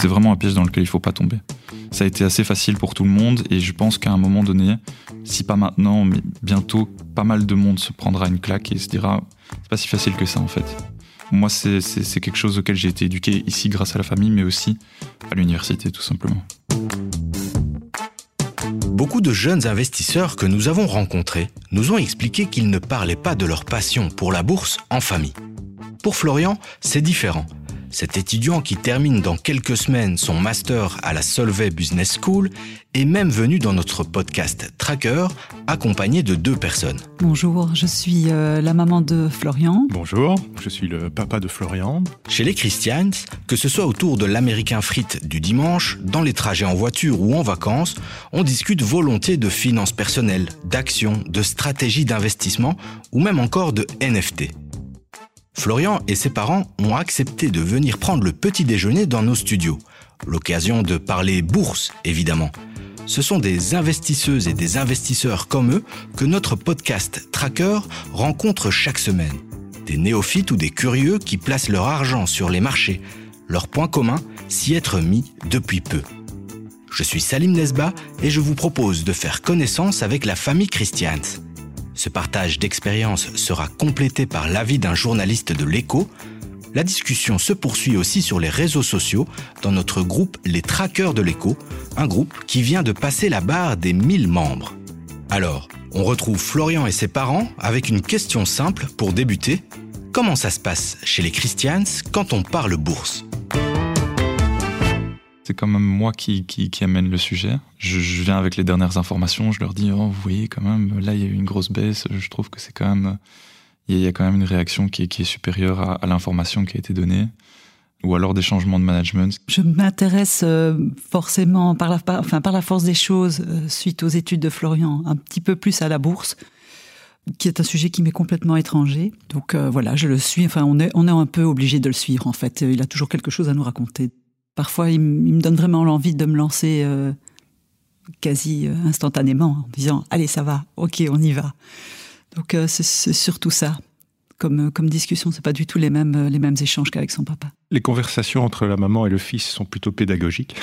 C'est vraiment un piège dans lequel il faut pas tomber. Ça a été assez facile pour tout le monde et je pense qu'à un moment donné, si pas maintenant, mais bientôt, pas mal de monde se prendra une claque et se dira c'est pas si facile que ça en fait. Moi, c'est quelque chose auquel j'ai été éduqué ici grâce à la famille, mais aussi à l'université tout simplement. Beaucoup de jeunes investisseurs que nous avons rencontrés nous ont expliqué qu'ils ne parlaient pas de leur passion pour la bourse en famille. Pour Florian, c'est différent. Cet étudiant qui termine dans quelques semaines son master à la Solvay Business School est même venu dans notre podcast Tracker accompagné de deux personnes. Bonjour, je suis euh, la maman de Florian. Bonjour, je suis le papa de Florian. Chez les Christians, que ce soit autour de l'américain frites du dimanche, dans les trajets en voiture ou en vacances, on discute volontiers de finances personnelles, d'actions, de stratégies d'investissement ou même encore de NFT. Florian et ses parents ont accepté de venir prendre le petit déjeuner dans nos studios. L'occasion de parler bourse, évidemment. Ce sont des investisseuses et des investisseurs comme eux que notre podcast Tracker rencontre chaque semaine. Des néophytes ou des curieux qui placent leur argent sur les marchés. Leur point commun, s'y être mis depuis peu. Je suis Salim Nesba et je vous propose de faire connaissance avec la famille Christians. Ce partage d'expérience sera complété par l'avis d'un journaliste de l'écho. La discussion se poursuit aussi sur les réseaux sociaux dans notre groupe Les Traqueurs de l'écho, un groupe qui vient de passer la barre des 1000 membres. Alors, on retrouve Florian et ses parents avec une question simple pour débuter. Comment ça se passe chez les Christians quand on parle bourse? C'est quand même moi qui, amène le sujet. Je, viens avec les dernières informations, je leur dis, oh, vous voyez, quand même, là, il y a eu une grosse baisse, je trouve que c'est quand même, il y, a quand même une réaction qui est, qui est supérieure à, l'information qui a été donnée, ou alors des changements de management. Je m'intéresse euh, forcément, par la, enfin, par la force des choses, euh, suite aux études de Florian, un petit peu plus à la bourse qui est un sujet qui m'est complètement étranger. Donc euh, voilà, je le suis. Enfin, on est, on est un peu obligé de le suivre en fait. Il a toujours quelque chose à nous raconter parfois, il, me donne vraiment l'envie de me lancer euh, quasi euh, instantanément en disant Allez, ça va, ok, on y va. Donc, euh, c'est surtout ça. Comme, comme discussion, c'est pas du tout les mêmes, les mêmes échanges qu'avec son papa. Les conversations entre la maman et le fils sont plutôt pédagogiques.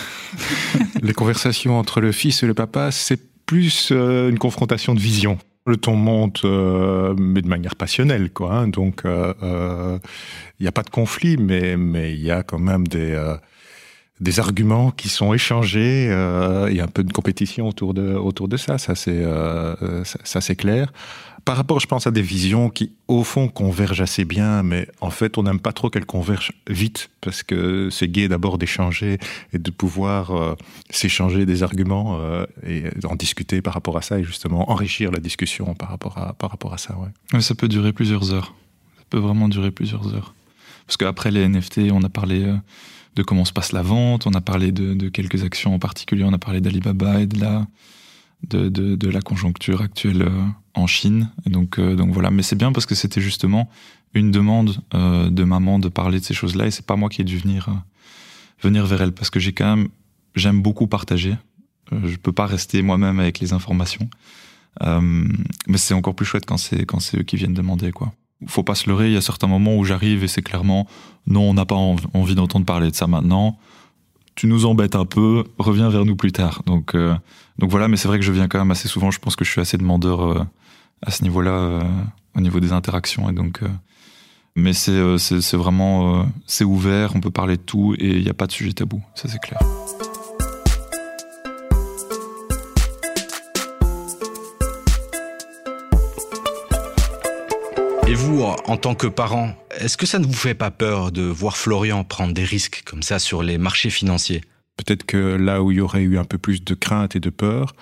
les conversations entre le fils et le papa, c'est plus une confrontation de vision. Le ton monte, mais de manière passionnelle, quoi. Hein. Donc, il n'y a pas de conflit, mais mais il y a quand même des des arguments qui sont échangés. Euh, il y a un peu de compétition autour de, autour de ça, ça c'est euh, ça, clair. Par rapport, je pense, à des visions qui, au fond, convergent assez bien, mais en fait, on n'aime pas trop qu'elles convergent vite, parce que c'est gai d'abord d'échanger et de pouvoir euh, s'échanger des arguments et en discuter par rapport à ça, et justement enrichir la discussion par rapport à, par rapport à ça. Ouais. Ça peut durer plusieurs heures. Ça peut vraiment durer plusieurs heures. Parce qu'après les NFT, on a parlé de comment se passe la vente, on a parlé de, quelques actions en particulier, on a parlé d'Alibaba et de la, de, la conjoncture actuelle euh, en Chine. Et donc, euh, donc voilà, mais c'est bien parce que c'était justement une demande euh, de maman de parler de ces choses-là et c'est pas moi qui ai dû venir, venir vers elle parce que j'ai quand même, j'aime beaucoup partager. je peux pas rester moi-même avec les informations. mais c'est encore plus chouette quand c'est quand c'est eux qui viennent demander quoi faut pas se leurrer, il y a certains moments où j'arrive et c'est clairement non, on n'a pas envie d'entendre parler de ça maintenant. Tu nous embêtes un peu, reviens vers nous plus tard. Donc, euh, donc voilà, mais c'est vrai que je viens quand même assez souvent. Je pense que je suis assez demandeur euh, à ce niveau-là, euh, au niveau des interactions. Et donc, mais c'est vraiment c'est ouvert, on peut parler de tout et il n'y a pas de sujet tabou. Ça c'est clair. En tant que parent, est-ce que ça ne vous fait pas peur de voir Florian prendre des risques comme ça sur les marchés financiers? Peut-être que là où il y aurait eu un peu plus de crainte et de peur,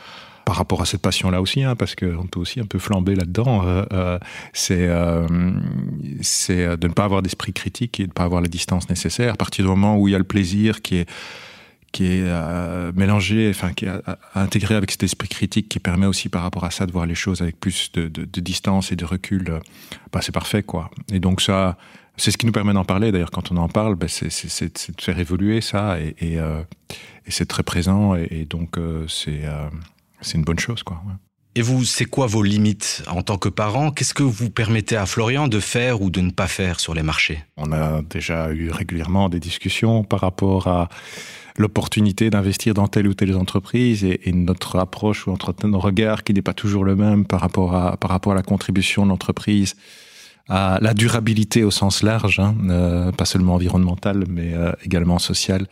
par rapport à cette passion-là aussi, hein, parce qu'on peut aussi un peu flamber là-dedans, euh, euh, c'est euh, de ne pas avoir d'esprit critique et de ne pas avoir la distance nécessaire. À partir du moment où il y a le plaisir qui est qui est euh, mélangé, enfin qui est intégré avec cet esprit critique qui permet aussi par rapport à ça de voir les choses avec plus de, de, de distance et de recul, euh, bah c'est parfait quoi. Et donc ça, c'est ce qui nous permet d'en parler. D'ailleurs, quand on en parle, bah, c'est de faire évoluer ça et, et, euh, et c'est très présent et, et donc euh, c'est c'est une bonne chose quoi. Et vous, c'est quoi vos limites en tant que parent? Qu'est-ce que vous permettez à Florian de faire ou de ne pas faire sur les marchés? On a déjà eu régulièrement des discussions par rapport à l'opportunité d'investir dans telle ou telle entreprise et, notre approche ou notre, nos regards qui n'est pas toujours le même par rapport à, par rapport à la contribution de l'entreprise à la durabilité au sens large, hein, euh, pas seulement environnementale, mais euh, également sociale.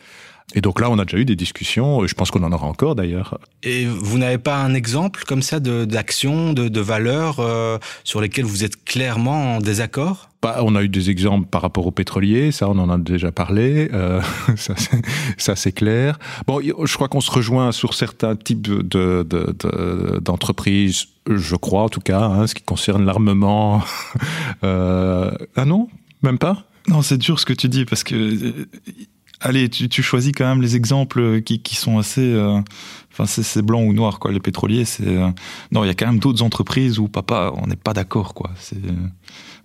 Et donc là, on a déjà eu des discussions, je pense qu'on en aura encore d'ailleurs. Et vous n'avez pas un exemple comme ça d'action, de, de, de valeurs euh, sur lesquelles vous êtes clairement en désaccord? Bah, On a eu des exemples par rapport aux pétroliers, ça on en a déjà parlé, euh, ça c'est clair. Bon, je crois qu'on se rejoint sur certains types d'entreprises, de, de, je crois en tout cas, hein, ce qui concerne l'armement. euh, ah non? Même pas? Non, c'est dur ce que tu dis parce que Allez, tu, tu, choisis quand même les exemples qui, qui sont assez. Euh, enfin, c'est blanc ou noir, quoi. Les pétroliers, c'est. Euh, non, il y a quand même d'autres entreprises où, papa, on n'est pas d'accord, quoi. C'est.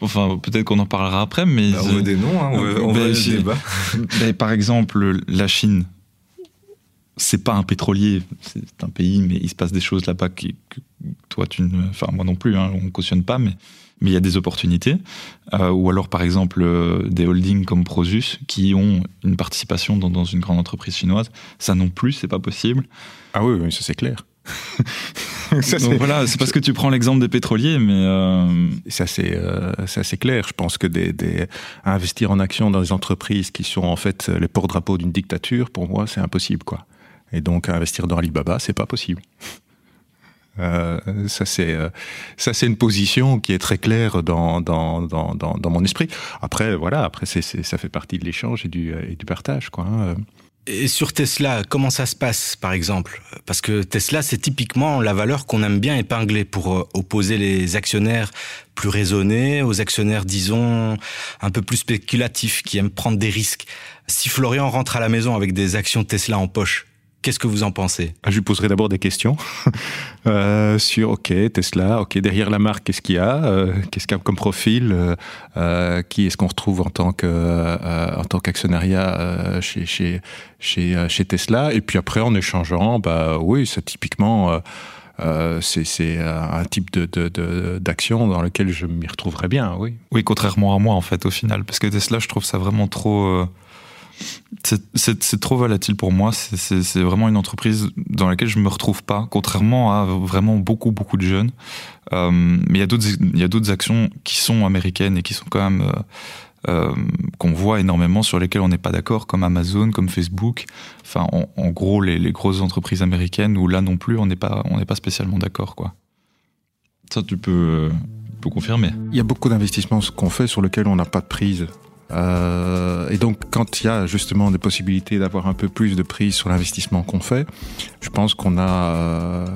Enfin, peut-être qu'on en parlera après, mais. Bah, on veut des noms, hein, on veut, on veut débat. par exemple, la Chine, c'est pas un pétrolier, c'est un pays, mais il se passe des choses là-bas que toi, tu ne. Enfin, moi non plus, hein, on cautionne pas, mais mais il y a des opportunités. Euh, ou alors, par exemple, euh, des holdings comme Prosus qui ont une participation dans, dans une grande entreprise chinoise. Ça non plus, c'est pas possible. Ah oui, oui ça c'est clair. ça, Donc voilà, c'est parce que tu prends l'exemple des pétroliers, mais euh... ça c'est euh, c'est clair. Je pense que des, des, investir en action dans des entreprises qui sont en fait les porte-drapeaux d'une dictature, pour moi, c'est impossible, quoi. Et donc investir dans Alibaba, c'est pas possible. Euh, ça c'est euh, ça c'est une position qui est très claire dans dans, dans, mon esprit. Après voilà, après ça fait partie de l'échange et du, du partage quoi. Hein. Et sur Tesla, comment ça se passe, par exemple? Parce que Tesla, c'est typiquement la valeur qu'on aime bien épingler pour euh, opposer les actionnaires plus raisonnés aux actionnaires, disons, un peu plus spéculatifs, qui aiment prendre des risques. Si Florian rentre à la maison avec des actions Tesla en poche, Qu'est-ce que vous en pensez? Ah, Je lui poserai d'abord des questions. Euh, sur, OK, Tesla, OK, derrière la marque, qu'est-ce qu'il y a? Euh, Qu'est-ce qu'il y a comme profil? Euh, euh Qui est-ce qu'on retrouve en tant que euh, en tant qu'actionnariat euh, chez, chez, chez, chez, Tesla? Et puis après, en échangeant, bah oui, c'est typiquement... Euh, c'est un type d'action de, de, dans lequel je m'y retrouverais bien, oui. Oui, contrairement à moi, en fait, au final. Parce que Tesla, je trouve ça vraiment trop c'est trop volatile pour moi. C'est vraiment une entreprise dans laquelle je me retrouve pas, contrairement à vraiment beaucoup beaucoup de jeunes. Euh, mais il y a d'autres il y a d'autres actions qui sont américaines et qui sont quand même euh, euh, qu'on voit énormément sur lesquelles on n'est pas d'accord, comme Amazon, comme Facebook. Enfin, en, en gros, les, les, grosses entreprises américaines où là non plus on n'est pas on n'est pas spécialement d'accord, quoi. Ça, tu peux, euh, peux confirmer. Il y a beaucoup d'investissements qu'on fait sur lesquels on n'a pas de prise. Euh, et donc, quand il y a justement des possibilités d'avoir un peu plus de prise sur l'investissement qu'on fait, je pense qu'on a euh,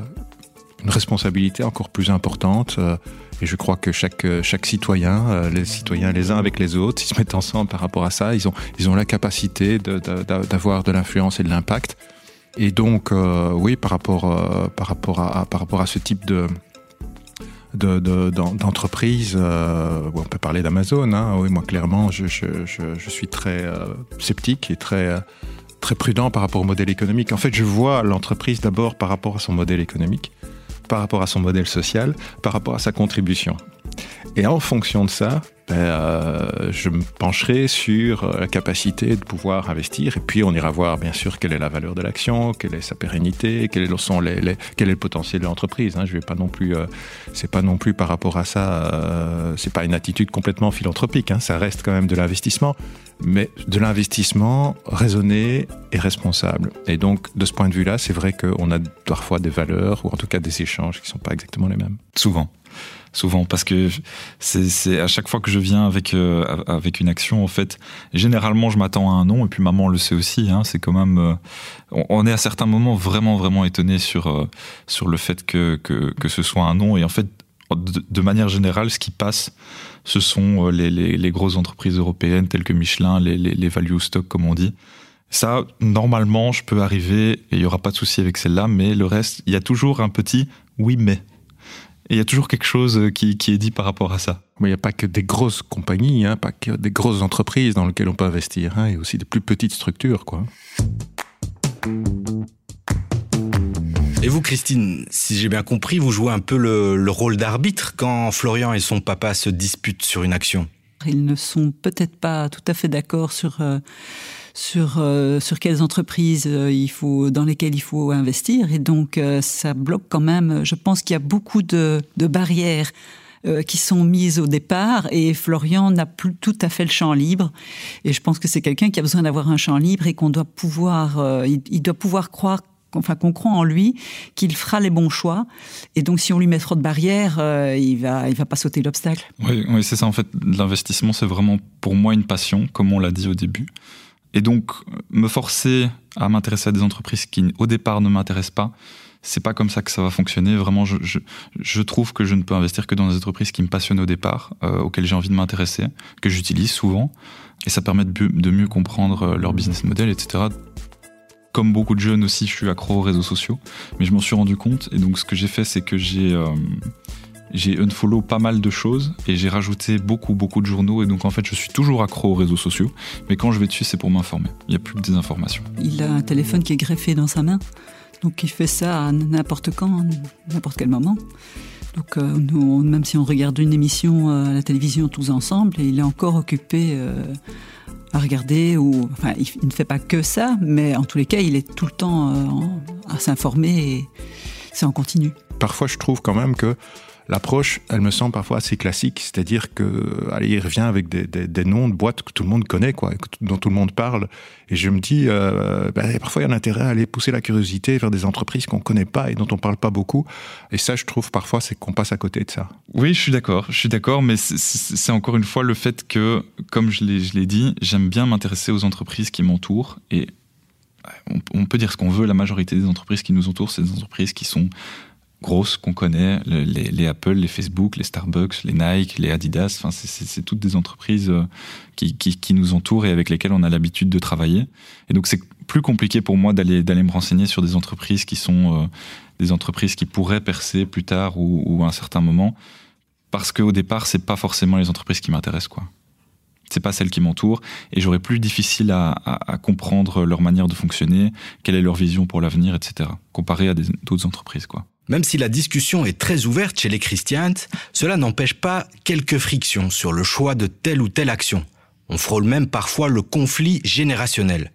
une responsabilité encore plus importante. Euh, et je crois que chaque, chaque citoyen, les citoyens les uns avec les autres, ils se mettent ensemble par rapport à ça. Ils ont, ils ont la capacité d'avoir de, l'influence et de l'impact. Et donc, oui, par rapport, par, rapport à, par rapport à ce type de, d'entreprises. De, euh, on peut parler d'Amazon. Hein. Oui, moi, clairement, je, je, je, suis très euh, sceptique et très, très prudent par rapport au modèle économique. En fait, je vois l'entreprise d'abord par rapport à son modèle économique, par rapport à son modèle social, par rapport à sa contribution. Et en fonction de ça, ben, euh, je me pencherai sur euh, la capacité de pouvoir investir. Et puis, on ira voir, bien sûr, quelle est la valeur de l'action, quelle est sa pérennité, quel est le potentiel de l'entreprise. Hein. Je vais pas non plus, euh, c'est pas non plus par rapport à ça, euh, c'est pas une attitude complètement philanthropique. Hein. Ça reste quand même de l'investissement, mais de l'investissement raisonné et responsable. Et donc, de ce point de vue-là, c'est vrai qu'on a parfois des valeurs, ou en tout cas des échanges qui sont pas exactement les mêmes. Souvent souvent parce que c'est à chaque fois que je viens avec euh, avec une action en fait généralement je m'attends à un non et puis maman le sait aussi hein, c'est quand même euh, on, est à certains moments vraiment vraiment étonné sur euh, sur le fait que, que, ce soit un non et en fait de, manière générale ce qui passe ce sont les, les, grosses entreprises européennes telles que Michelin les, les, les value stock comme on dit ça, normalement, je peux arriver et il y aura pas de souci avec celle-là, mais le reste, il y a toujours un petit oui mais. Et il y a toujours quelque chose euh, qui, qui, est dit par rapport à ça. Mais il n'y a pas que des grosses compagnies, hein, pas que des grosses entreprises dans lesquelles on peut investir. Hein, il y a aussi des plus petites structures. Quoi. Et vous, Christine, si j'ai bien compris, vous jouez un peu le, rôle d'arbitre quand Florian et son papa se disputent sur une action. Ils ne sont peut-être pas tout à fait d'accord sur euh, sur euh, sur quelles entreprises euh, il faut dans lesquelles il faut investir et donc ça bloque quand même. Je pense qu'il y a beaucoup de, de barrières qui sont mises au départ et Florian n'a plus tout à fait le champ libre et je pense que c'est quelqu'un qui a besoin d'avoir un champ libre et qu'on doit pouvoir il, doit pouvoir croire enfin qu'on croit en lui, qu'il fera les bons choix. Et donc, si on lui met trop de barrières, euh, il va, il va pas sauter l'obstacle. Oui, oui c'est ça. En fait, l'investissement, c'est vraiment pour moi une passion, comme on l'a dit au début. Et donc, me forcer à m'intéresser à des entreprises qui, au départ, ne m'intéressent pas, c'est pas comme ça que ça va fonctionner. Vraiment, je, trouve que je ne peux investir que dans des entreprises qui me passionnent au départ, euh, auxquelles j'ai envie de m'intéresser, que j'utilise souvent. Et ça permet de, de mieux comprendre euh, leur business model, etc comme beaucoup de jeunes aussi, je suis accro aux réseaux sociaux, mais je m'en suis rendu compte. Et donc, ce que j'ai fait, c'est que j'ai euh, j'ai unfollow pas mal de choses et j'ai rajouté beaucoup, beaucoup de journaux. Et donc, en fait, je suis toujours accro aux réseaux sociaux, mais quand je vais dessus, c'est pour m'informer. Il n'y a plus que des informations. Il a un téléphone qui est greffé dans sa main, donc il fait ça à n'importe quand, n'importe quel moment. Donc, euh, même si on regarde une émission euh, à la télévision tous ensemble, il est encore occupé à regarder ou enfin il, ne fait pas que ça, mais en tous les cas il est tout le temps euh, à s'informer et c'est en continu. Parfois je trouve quand même que l'approche, elle me semble parfois assez classique, c'est-à-dire que, revient avec des, des, noms de boîtes que tout le monde connaît, quoi, dont tout le monde parle. Et je me dis, euh, ben, parfois il y a un intérêt à aller pousser la curiosité vers des entreprises qu'on connaît pas et dont on parle pas beaucoup. Et ça, je trouve parfois, c'est qu'on passe à côté de ça. Oui, je suis d'accord, je suis d'accord, mais c'est encore une fois le fait que, comme je l'ai dit, j'aime bien m'intéresser aux entreprises qui m'entourent et on, peut dire ce qu'on veut, la majorité des entreprises qui nous entourent, c'est des entreprises qui sont grosses qu'on connaît, les, Apple, les Facebook, les Starbucks, les Nike, les Adidas, enfin c'est toutes des entreprises euh, qui, nous entourent et avec lesquelles on a l'habitude de travailler. Et donc c'est plus compliqué pour moi d'aller me renseigner sur des entreprises qui sont euh, des entreprises qui pourraient percer plus tard ou, à un certain moment, parce qu'au départ c'est pas forcément les entreprises qui m'intéressent quoi. C'est pas celles qui m'entourent et j'aurais plus difficile à, à, à, comprendre leur manière de fonctionner, quelle est leur vision pour l'avenir, etc. Comparé à d'autres entreprises quoi. Même si la discussion est très ouverte chez les chrétiens, cela n'empêche pas quelques frictions sur le choix de telle ou telle action. On frôle même parfois le conflit générationnel.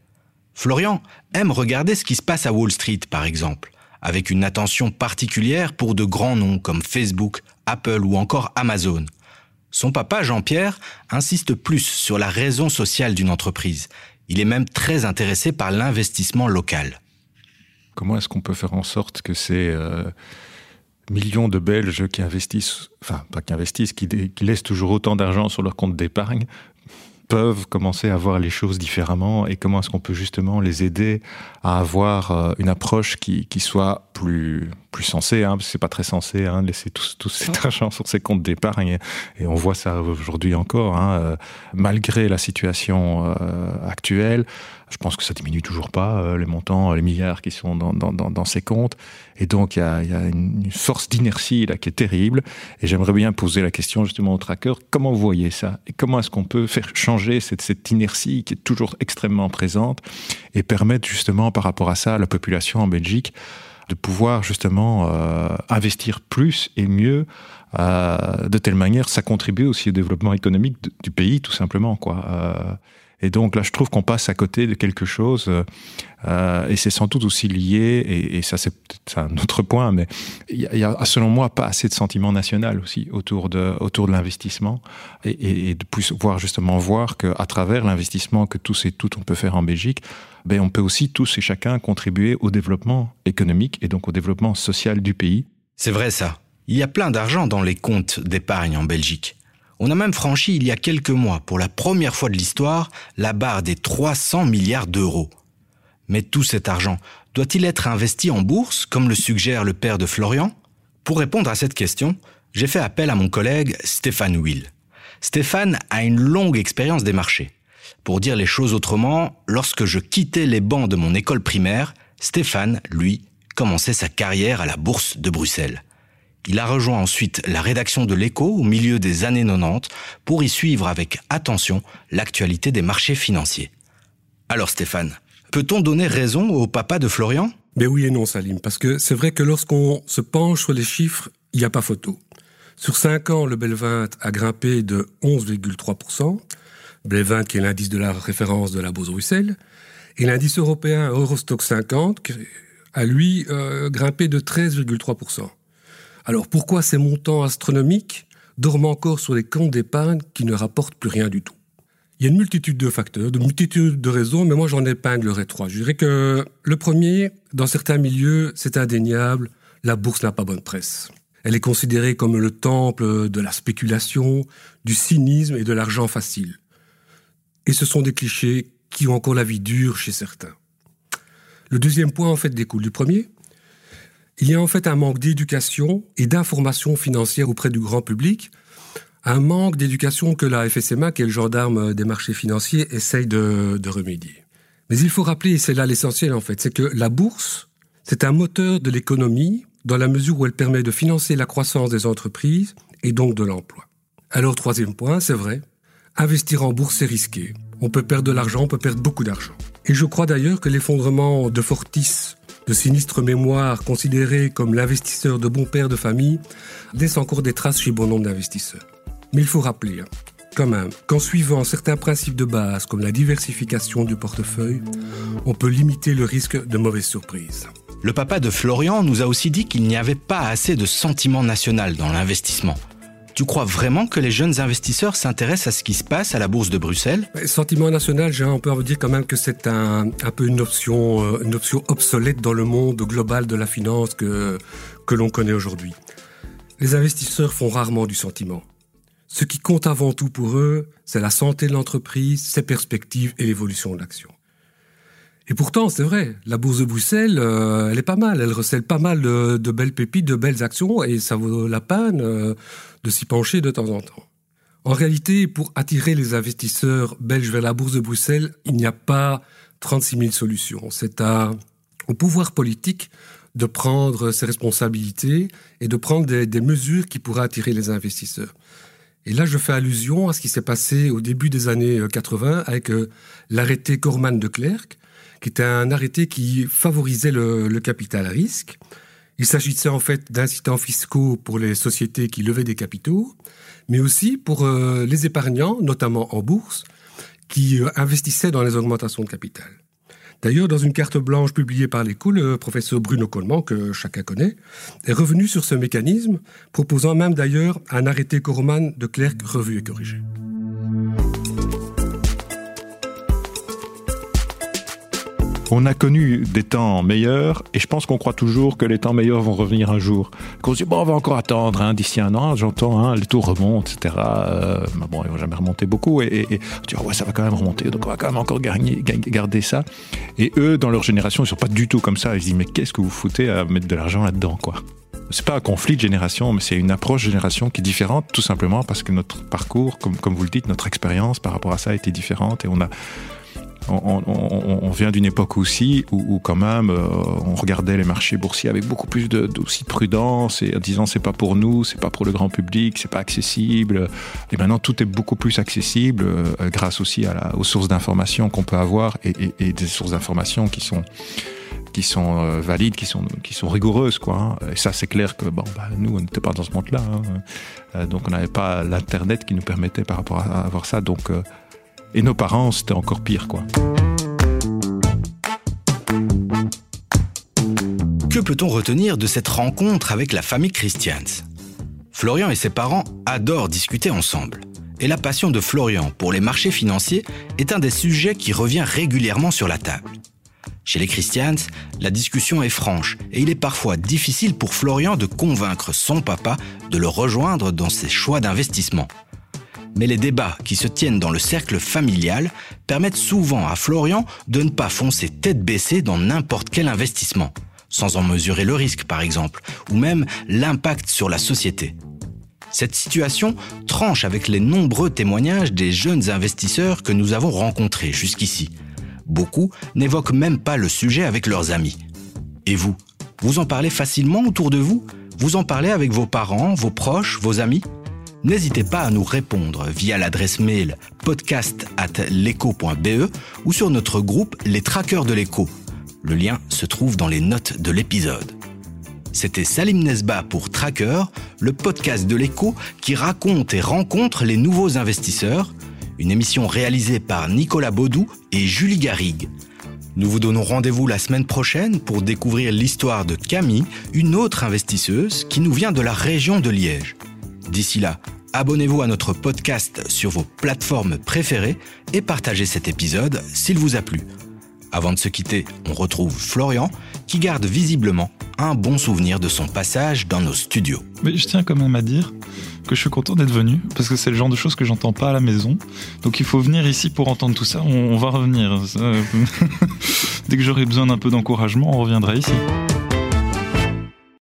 Florian aime regarder ce qui se passe à Wall Street, par exemple, avec une attention particulière pour de grands noms comme Facebook, Apple ou encore Amazon. Son papa, Jean-Pierre, insiste plus sur la raison sociale d'une entreprise. Il est même très intéressé par l'investissement local. Comment est-ce qu'on peut faire en sorte que ces euh, millions de Belges qui investissent, enfin pas qui investissent, qui, laissent toujours autant d'argent sur leur compte d'épargne, peuvent commencer à voir les choses différemment? Et comment est-ce qu'on peut justement les aider à avoir euh, une approche qui soit plus plus sensée, hein, parce que c'est pas très sensé, hein, laisser tout, tout cet argent sur ses comptes d'épargne et, on voit ça aujourd'hui encore, hein, euh, malgré la situation euh, actuelle, je pense que ça diminue toujours pas euh, les montants, les milliards qui sont dans, dans, dans, dans ces comptes. Et donc, il y a, y a, une force d'inertie là qui est terrible. Et j'aimerais bien poser la question justement au tracker comment vous voyez ça? Et comment est-ce qu'on peut faire changer cette, cette inertie qui est toujours extrêmement présente et permettre justement par rapport à ça à la population en Belgique de pouvoir justement euh, investir plus et mieux euh, de telle manière ça contribue aussi au développement économique du pays tout simplement quoi. Euh, et donc là, je trouve qu'on passe à côté de quelque chose, euh, et c'est sans doute aussi lié, et, et ça c'est un autre point, mais il y, a selon moi pas assez de sentiment national aussi autour de, autour de l'investissement, et, et, et, de pouvoir justement voir qu'à travers l'investissement que tous et toutes on peut faire en Belgique, ben on peut aussi tous et chacun contribuer au développement économique et donc au développement social du pays. C'est vrai ça. Il y a plein d'argent dans les comptes d'épargne en Belgique. On a même franchi il y a quelques mois, pour la première fois de l'histoire, la barre des 300 milliards d'euros. Mais tout cet argent doit-il être investi en bourse, comme le suggère le père de Florian? Pour répondre à cette question, j'ai fait appel à mon collègue Stéphane Will. Stéphane a une longue expérience des marchés. Pour dire les choses autrement, lorsque je quittais les bancs de mon école primaire, Stéphane, lui, commençait sa carrière à la bourse de Bruxelles. Il a rejoint ensuite la rédaction de l'écho au milieu des années 90 pour y suivre avec attention l'actualité des marchés financiers. Alors Stéphane, peut-on donner raison au papa de Florian? Mais oui et non, Salim, parce que c'est vrai que lorsqu'on se penche sur les chiffres, il n'y a pas photo. Sur 5 ans, le Bel 20 a grimpé de 11,3%, Bel 20 qui est l'indice de la référence de la Bourse Bruxelles, et l'indice européen Eurostock 50 a lui euh, grimpé de 13,3%. Alors pourquoi ces montants astronomiques dorment encore sur les comptes d'épargne qui ne rapportent plus rien du tout? Il y a une multitude de facteurs, de multitude de raisons, mais moi j'en épinglerai trois. Je dirais que le premier, dans certains milieux, c'est indéniable, la bourse n'a pas bonne presse. Elle est considérée comme le temple de la spéculation, du cynisme et de l'argent facile. Et ce sont des clichés qui ont encore la vie dure chez certains. Le deuxième point, en fait, découle du premier. Il y a en fait un manque d'éducation et d'information financière auprès du grand public, un manque d'éducation que la FSMA, qui est le gendarme des marchés financiers, essaye de, remédier. Mais il faut rappeler, et c'est là l'essentiel en fait, c'est que la bourse, c'est un moteur de l'économie dans la mesure où elle permet de financer la croissance des entreprises et donc de l'emploi. Alors troisième point, c'est vrai, investir en bourse c'est risqué. On peut perdre de l'argent, on peut perdre beaucoup d'argent. Et je crois d'ailleurs que l'effondrement de Fortis, de sinistre mémoire considéré comme l'investisseur de bon père de famille, laisse encore des traces chez bon nombre d'investisseurs. Mais il faut rappeler, hein, quand même, qu'en suivant certains principes de base comme la diversification du portefeuille, on peut limiter le risque de mauvaises surprises. Le papa de Florian nous a aussi dit qu'il n'y avait pas assez de sentiment national dans l'investissement. Tu crois vraiment que les jeunes investisseurs s'intéressent à ce qui se passe à la bourse de Bruxelles? Sentiment national, on peut dire quand même que c'est un, peu une option, euh, une option obsolète dans le monde global de la finance que, que l'on connaît aujourd'hui. Les investisseurs font rarement du sentiment. Ce qui compte avant tout pour eux, c'est la santé de l'entreprise, ses perspectives et l'évolution de l'action. Et pourtant, c'est vrai, la bourse de Bruxelles, euh, elle est pas mal. Elle recèle pas mal de, belles pépites, de belles actions, et ça vaut la peine euh, de s'y pencher de temps en temps. En réalité, pour attirer les investisseurs belges vers la bourse de Bruxelles, il n'y a pas 36 000 solutions. C'est au pouvoir politique de prendre ses responsabilités et de prendre des, des mesures qui pourraient attirer les investisseurs. Et là, je fais allusion à ce qui s'est passé au début des années 80 euh, avec l'arrêté Corman de Klerk, qui était un arrêté qui favorisait le, capital risque. Il s'agissait en fait d'incitants fiscaux pour les sociétés qui levaient des capitaux, mais aussi pour euh, les épargnants, notamment en bourse, qui euh, investissaient dans les augmentations de capital. D'ailleurs, dans une carte blanche publiée par l'écho, le professeur Bruno Coleman, que chacun connaît, est revenu sur ce mécanisme, proposant même d'ailleurs un arrêté Corman de Clerc revu et corrigé. On a connu des temps meilleurs et je pense qu'on croit toujours que les temps meilleurs vont revenir un jour. Qu'on se dit, bon, on va encore attendre, hein, d'ici un an, j'entends, hein, les taux remontent, etc. Euh, bon, ils vont jamais remonter beaucoup et, tu vois, ouais, ça va quand même remonter, donc on va quand même encore garder ça. Et eux, dans leur génération, ils sont pas du tout comme ça. Ils se disent, mais qu'est-ce que vous foutez à mettre de l'argent là-dedans, quoi? C'est pas un conflit de génération, mais c'est une approche de génération qui est différente, tout simplement parce que notre parcours, comme, comme vous le dites, notre expérience par rapport à ça été différente et on a, on, vient d'une époque aussi où, quand même euh, on regardait les marchés boursiers avec beaucoup plus de, de prudence et en disant c'est pas pour nous, c'est pas pour le grand public, c'est pas accessible. Et maintenant tout est beaucoup plus accessible euh, grâce aussi aux sources d'informations qu'on peut avoir et, des sources d'informations qui sont qui sont euh, valides, qui sont qui sont rigoureuses quoi. Hein. Et ça c'est clair que bon bah, nous on n'était pas dans ce monde-là, hein. donc on n'avait pas l'internet qui nous permettait par rapport à, avoir ça. Donc et nos parents, c'était encore pire, quoi. Que peut-on retenir de cette rencontre avec la famille Christians? Florian et ses parents adorent discuter ensemble. Et la passion de Florian pour les marchés financiers est un des sujets qui revient régulièrement sur la table. Chez les Christians, la discussion est franche et il est parfois difficile pour Florian de convaincre son papa de le rejoindre dans ses choix d'investissement mais les débats qui se tiennent dans le cercle familial permettent souvent à Florian de ne pas foncer tête baissée dans n'importe quel investissement, sans en mesurer le risque par exemple, ou même l'impact sur la société. Cette situation tranche avec les nombreux témoignages des jeunes investisseurs que nous avons rencontrés jusqu'ici. Beaucoup n'évoquent même pas le sujet avec leurs amis. Et vous Vous en parlez facilement autour de vous? Vous en parlez avec vos parents, vos proches, vos amis? N'hésitez pas à nous répondre via l'adresse mail podcast at ou sur notre groupe Les Traqueurs de l'écho. Le lien se trouve dans les notes de l'épisode. C'était Salim Nesba pour Tracker, le podcast de l'écho qui raconte et rencontre les nouveaux investisseurs, une émission réalisée par Nicolas Baudou et Julie Garrigue. Nous vous donnons rendez-vous la semaine prochaine pour découvrir l'histoire de Camille, une autre investisseuse qui nous vient de la région de Liège. D'ici là, abonnez-vous à notre podcast sur vos plateformes préférées et partagez cet épisode s'il vous a plu. Avant de se quitter, on retrouve Florian qui garde visiblement un bon souvenir de son passage dans nos studios. Mais je tiens quand même à dire que je suis content d'être venu parce que c'est le genre de choses que j'entends pas à la maison. Donc il faut venir ici pour entendre tout ça. On, va revenir. Dès que j'aurai besoin d'un peu d'encouragement, on reviendra ici.